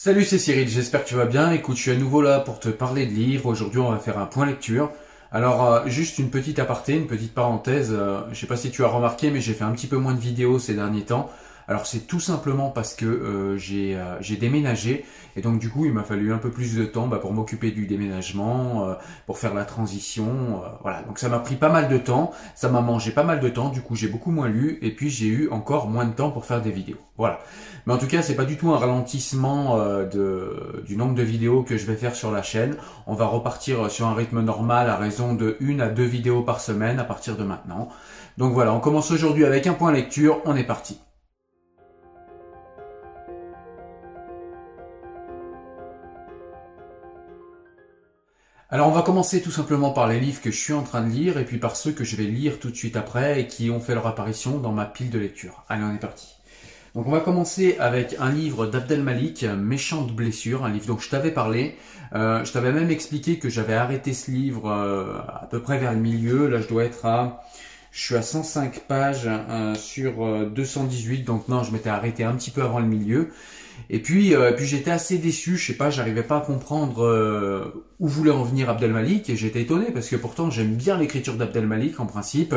Salut, c'est Cyril, j'espère que tu vas bien. Écoute, je suis à nouveau là pour te parler de livres. Aujourd'hui, on va faire un point lecture. Alors, euh, juste une petite aparté, une petite parenthèse. Euh, je sais pas si tu as remarqué, mais j'ai fait un petit peu moins de vidéos ces derniers temps. Alors c'est tout simplement parce que euh, euh, j'ai déménagé et donc du coup il m'a fallu un peu plus de temps bah, pour m'occuper du déménagement, euh, pour faire la transition, voilà. Donc ça m'a pris pas mal de temps, ça m'a mangé pas mal de temps, du coup j'ai beaucoup moins lu et puis j'ai eu encore moins de temps pour faire des vidéos. Voilà. Mais en tout cas c'est pas du tout un ralentissement du nombre de vidéos que je vais faire sur la chaîne. On va repartir sur un rythme normal à raison de une à deux vidéos par semaine à partir de maintenant. Donc voilà, on commence aujourd'hui avec un point lecture, on est parti. Alors on va commencer tout simplement par les livres que je suis en train de lire et puis par ceux que je vais lire tout de suite après et qui ont fait leur apparition dans ma pile de lecture. Allez, on est parti. Donc on va commencer avec un livre d'Abdel Malik, Méchante blessure, un livre dont je t'avais parlé. Euh, je t'avais même expliqué que j'avais arrêté ce livre euh, à peu près vers le milieu. Là je dois être à... Je suis à 105 pages euh, sur 218, donc non, je m'étais arrêté un petit peu avant le milieu. Et puis, euh, puis j'étais assez déçu, je sais pas, j'arrivais pas à comprendre euh, où voulait en venir Abdel Malik, et j'étais étonné parce que pourtant j'aime bien l'écriture d'Abdel Malik en principe.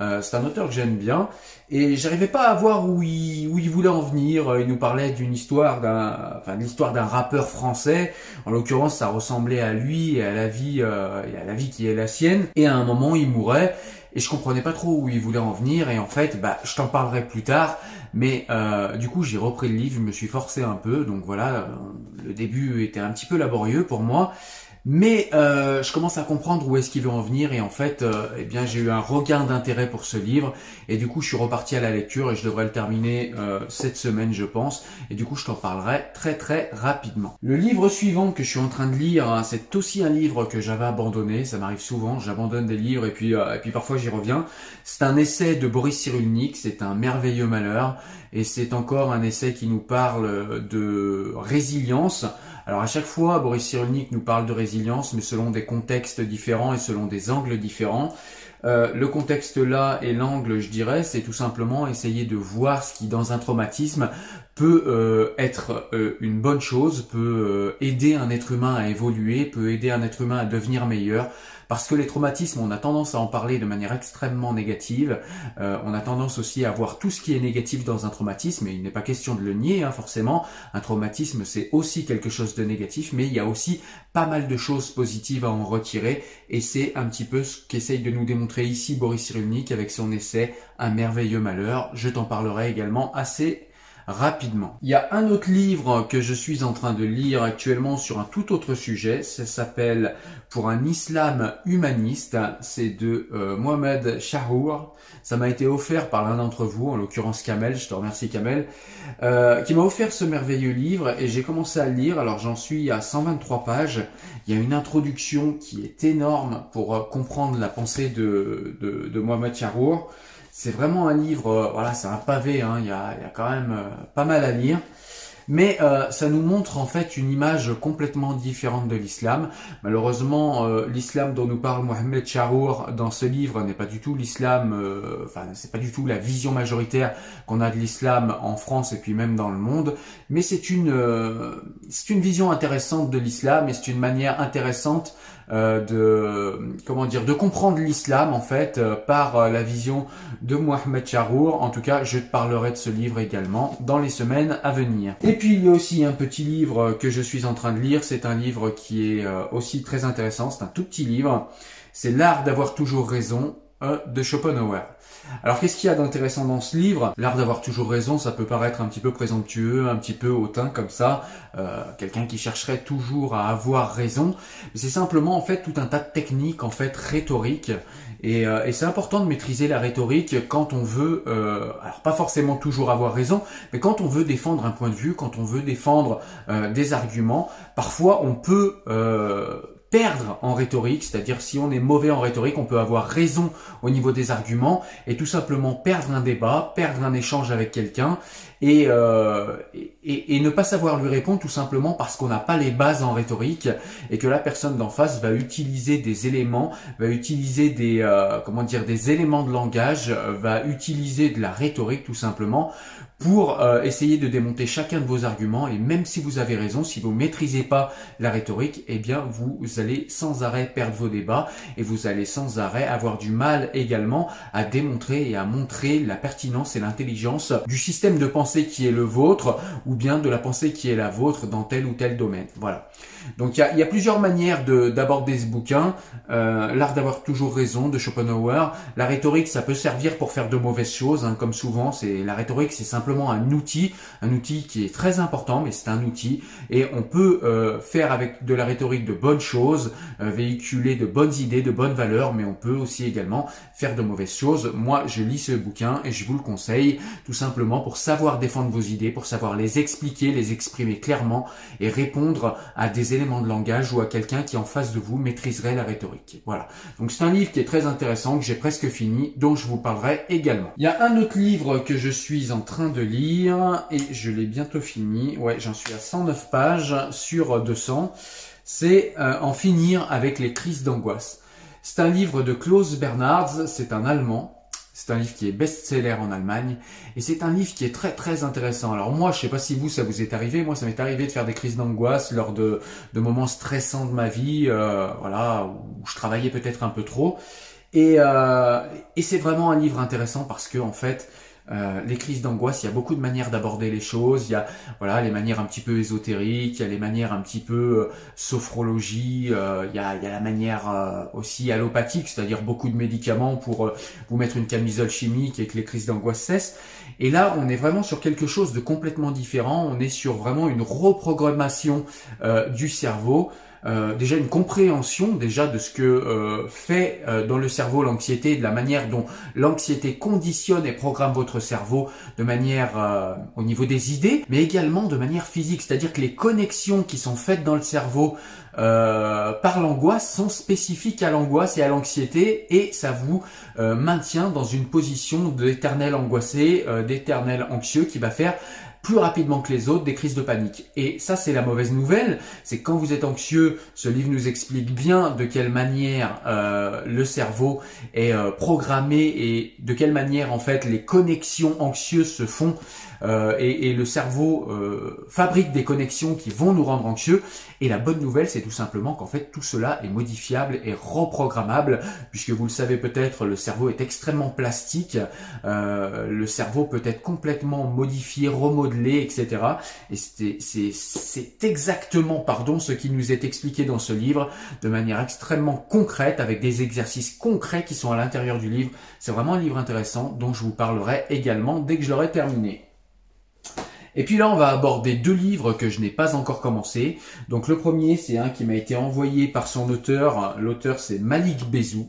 Euh, c'est un auteur que j'aime bien, et j'arrivais pas à voir où il, où il voulait en venir. Il nous parlait d'une histoire d'un, enfin l'histoire d'un rappeur français. En l'occurrence, ça ressemblait à lui et à la vie, et à la vie qui est la sienne. Et à un moment, il mourait et je comprenais pas trop où il voulait en venir et en fait bah je t'en parlerai plus tard mais euh, du coup j'ai repris le livre je me suis forcé un peu donc voilà le début était un petit peu laborieux pour moi mais euh, je commence à comprendre où est-ce qu'il veut en venir et en fait, euh, eh bien, j'ai eu un regain d'intérêt pour ce livre et du coup, je suis reparti à la lecture et je devrais le terminer euh, cette semaine, je pense. Et du coup, je t'en parlerai très très rapidement. Le livre suivant que je suis en train de lire, hein, c'est aussi un livre que j'avais abandonné. Ça m'arrive souvent, j'abandonne des livres et puis et puis parfois j'y reviens. C'est un essai de Boris Cyrulnik. C'est un merveilleux malheur et c'est encore un essai qui nous parle de résilience. Alors à chaque fois, Boris Cyrulnik nous parle de résilience, mais selon des contextes différents et selon des angles différents. Euh, le contexte là et l'angle, je dirais, c'est tout simplement essayer de voir ce qui, dans un traumatisme, peut euh, être euh, une bonne chose, peut aider un être humain à évoluer, peut aider un être humain à devenir meilleur, parce que les traumatismes, on a tendance à en parler de manière extrêmement négative. Euh, on a tendance aussi à voir tout ce qui est négatif dans un traumatisme, et il n'est pas question de le nier, hein, forcément. Un traumatisme, c'est aussi quelque chose de négatif, mais il y a aussi pas mal de choses positives à en retirer, et c'est un petit peu ce qu'essaye de nous démontrer ici Boris Cyrulnik avec son essai Un merveilleux malheur. Je t'en parlerai également assez rapidement. Il y a un autre livre que je suis en train de lire actuellement sur un tout autre sujet. Ça s'appelle Pour un islam humaniste. C'est de euh, Mohamed Shahour. Ça m'a été offert par l'un d'entre vous, en l'occurrence Kamel. Je te remercie Kamel. Euh, qui m'a offert ce merveilleux livre et j'ai commencé à le lire. Alors j'en suis à 123 pages. Il y a une introduction qui est énorme pour euh, comprendre la pensée de, de, de Mohamed Shahour. C'est vraiment un livre, euh, voilà, c'est un pavé, hein, il, y a, y a quand même euh, pas mal à lire. Mais euh, ça nous montre en fait une image complètement différente de l'islam. Malheureusement, l'islam dont nous parle Mohamed Charour dans ce livre n'est pas du tout l'islam, enfin c'est pas du tout la vision majoritaire qu'on a de l'islam en France et puis même dans le monde. Mais c'est une c'est une vision intéressante de l'islam et c'est une manière intéressante euh, de comment dire de comprendre l'islam en fait euh, par euh, la vision de Mohamed Charour. En tout cas, je te parlerai de ce livre également dans les semaines à venir. Et puis il y a aussi un petit livre que je suis en train de lire. C'est un livre qui est aussi très intéressant. C'est un tout petit livre. C'est l'art d'avoir toujours raison de Schopenhauer. Alors qu'est-ce qu'il y a d'intéressant dans ce livre? L'art d'avoir toujours raison, ça peut paraître un petit peu présomptueux, un petit peu hautain comme ça, euh, quelqu'un qui chercherait toujours à avoir raison. C'est simplement en fait tout un tas de techniques en fait rhétoriques. Et, euh, c'est important de maîtriser la rhétorique quand on veut, euh, alors pas forcément toujours avoir raison, mais quand on veut défendre un point de vue, quand on veut défendre des arguments, parfois on peut perdre en rhétorique, c'est-à-dire si on est mauvais en rhétorique, on peut avoir raison au niveau des arguments et tout simplement perdre un débat, perdre un échange avec quelqu'un et, euh, et, ne pas savoir lui répondre tout simplement parce qu'on n'a pas les bases en rhétorique et que la personne d'en face va utiliser des éléments, va utiliser des euh, comment dire des éléments de langage, euh, va utiliser de la rhétorique tout simplement pour euh, essayer de démonter chacun de vos arguments et même si vous avez raison, si vous maîtrisez pas la rhétorique, eh bien vous allez sans arrêt perdre vos débats et vous allez sans arrêt avoir du mal également à démontrer et à montrer la pertinence et l'intelligence du système de pensée qui est le vôtre bien de la pensée qui est la vôtre dans tel ou tel domaine. Voilà. Donc il y a, plusieurs manières d'aborder ce bouquin. Euh, L'art d'avoir toujours raison de Schopenhauer. La rhétorique, ça peut servir pour faire de mauvaises choses, hein, comme souvent. C'est la rhétorique, c'est simplement un outil, un outil qui est très important, mais c'est un outil. Et on peut euh, faire avec de la rhétorique de bonnes choses, euh, véhiculer de bonnes idées, de bonnes valeurs, mais on peut aussi également faire de mauvaises choses. Moi, je lis ce bouquin et je vous le conseille, tout simplement pour savoir défendre vos idées, pour savoir les expliquer, les exprimer clairement et répondre à des éléments de langage ou à quelqu'un qui en face de vous maîtriserait la rhétorique. Voilà. Donc c'est un livre qui est très intéressant, que j'ai presque fini, dont je vous parlerai également. Il y a un autre livre que je suis en train de lire et je l'ai bientôt fini. Ouais, j'en suis à 109 pages sur 200. C'est euh, En finir avec les crises d'angoisse. C'est un livre de Klaus Bernards, c'est un Allemand. C'est un livre qui est best-seller en Allemagne et c'est un livre qui est très très intéressant. Alors moi, je sais pas si vous ça vous est arrivé, moi ça m'est arrivé de faire des crises d'angoisse lors de, de moments stressants de ma vie, euh, voilà, où je travaillais peut-être un peu trop. Et, euh, et c'est vraiment un livre intéressant parce que en fait, euh, les crises d'angoisse, il y a beaucoup de manières d'aborder les choses. Il y a voilà les manières un petit peu ésotériques, il y a les manières un petit peu euh, sophrologie, euh, il, y a, il y a la manière aussi allopathique, c'est-à-dire beaucoup de médicaments pour vous mettre une camisole chimique et que les crises d'angoisse cessent. Et là, on est vraiment sur quelque chose de complètement différent. On est sur vraiment une reprogrammation du cerveau. Euh, déjà une compréhension déjà de ce que euh, fait euh, dans le cerveau l'anxiété, de la manière dont l'anxiété conditionne et programme votre cerveau de manière au niveau des idées, mais également de manière physique, c'est-à-dire que les connexions qui sont faites dans le cerveau par l'angoisse sont spécifiques à l'angoisse et à l'anxiété et ça vous maintient dans une position d'éternel angoissé, d'éternel anxieux qui va faire plus rapidement que les autres des crises de panique. Et ça, c'est la mauvaise nouvelle, c'est quand vous êtes anxieux, ce livre nous explique bien de quelle manière euh, le cerveau est euh, programmé et de quelle manière en fait les connexions anxieuses se font euh, et, et, le cerveau euh, fabrique des connexions qui vont nous rendre anxieux. Et la bonne nouvelle, c'est tout simplement qu'en fait tout cela est modifiable et reprogrammable, puisque vous le savez peut-être, le cerveau est extrêmement plastique. Euh, le cerveau peut être complètement modifié, remodelé, etc. Et c'est exactement, pardon, ce qui nous est expliqué dans ce livre de manière extrêmement concrète, avec des exercices concrets qui sont à l'intérieur du livre. C'est vraiment un livre intéressant dont je vous parlerai également dès que je l'aurai terminé. Et puis là, on va aborder deux livres que je n'ai pas encore commencé. Donc le premier, c'est un qui m'a été envoyé par son auteur. L'auteur, c'est Malik Bezou.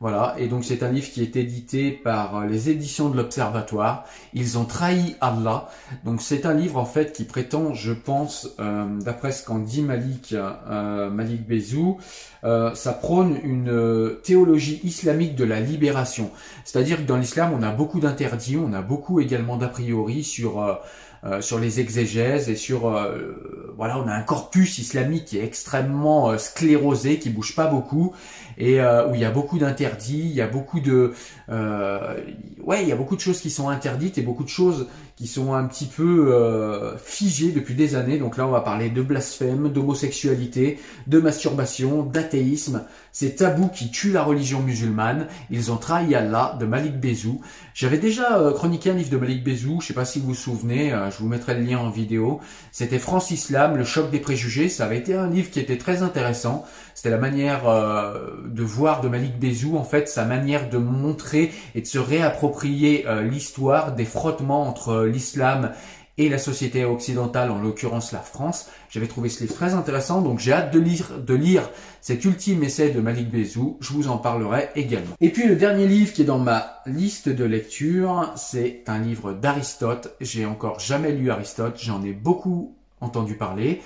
Voilà, et donc c'est un livre qui est édité par les éditions de l'Observatoire. Ils ont trahi Allah. Donc c'est un livre en fait qui prétend, je pense, euh, d'après ce qu'en dit Malik, euh, Malik Bezou, euh, ça prône une théologie islamique de la libération. C'est-à-dire que dans l'islam, on a beaucoup d'interdits, on a beaucoup également d'a priori sur euh, sur les exégèses et sur euh, voilà on a un corpus islamique qui est extrêmement euh, sclérosé qui bouge pas beaucoup et où il y a beaucoup d'interdits il y a beaucoup de ouais il y a beaucoup de choses qui sont interdites et beaucoup de choses qui sont un petit peu euh, figés depuis des années. Donc là, on va parler de blasphème, d'homosexualité, de masturbation, d'athéisme. Ces tabous qui tuent la religion musulmane. Ils ont trahi Allah de Malik Bezou. J'avais déjà euh, chroniqué un livre de Malik Bezou. Je sais pas si vous vous souvenez. Euh, je vous mettrai le lien en vidéo. C'était France Islam, le choc des préjugés. Ça avait été un livre qui était très intéressant. C'était la manière euh, de voir de Malik Bezou, en fait, sa manière de montrer et de se réapproprier l'histoire des frottements entre l'islam et la société occidentale, en l'occurrence la France. J'avais trouvé ce livre très intéressant, donc j'ai hâte de lire, de lire cet ultime essai de Malik Bezou. Je vous en parlerai également. Et puis le dernier livre qui est dans ma liste de lecture, c'est un livre d'Aristote. J'ai encore jamais lu Aristote, j'en ai beaucoup entendu parler.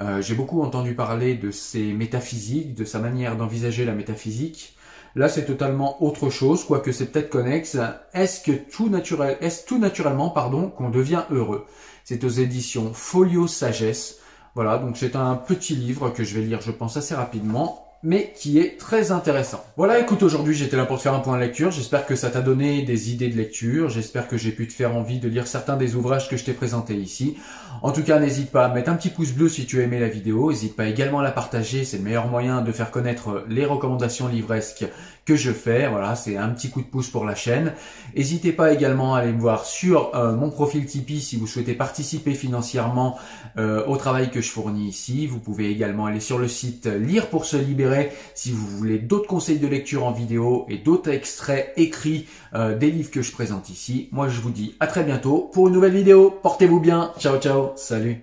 Euh, j'ai beaucoup entendu parler de ses métaphysiques, de sa manière d'envisager la métaphysique. Là, c'est totalement autre chose, quoique c'est peut-être connexe. Est-ce que tout naturel, est-ce tout naturellement, pardon, qu'on devient heureux? C'est aux éditions Folio Sagesse. Voilà, donc c'est un petit livre que je vais lire, je pense, assez rapidement mais qui est très intéressant. Voilà, écoute, aujourd'hui j'étais là pour te faire un point de lecture. J'espère que ça t'a donné des idées de lecture. J'espère que j'ai pu te faire envie de lire certains des ouvrages que je t'ai présentés ici. En tout cas, n'hésite pas à mettre un petit pouce bleu si tu as aimé la vidéo. N'hésite pas également à la partager. C'est le meilleur moyen de faire connaître les recommandations livresques que je fais. Voilà, c'est un petit coup de pouce pour la chaîne. N'hésitez pas également à aller me voir sur euh, mon profil Tipeee si vous souhaitez participer financièrement euh, au travail que je fournis ici. Vous pouvez également aller sur le site Lire pour se libérer si vous voulez d'autres conseils de lecture en vidéo et d'autres extraits écrits euh, des livres que je présente ici. Moi, je vous dis à très bientôt pour une nouvelle vidéo. Portez-vous bien. Ciao, ciao. Salut.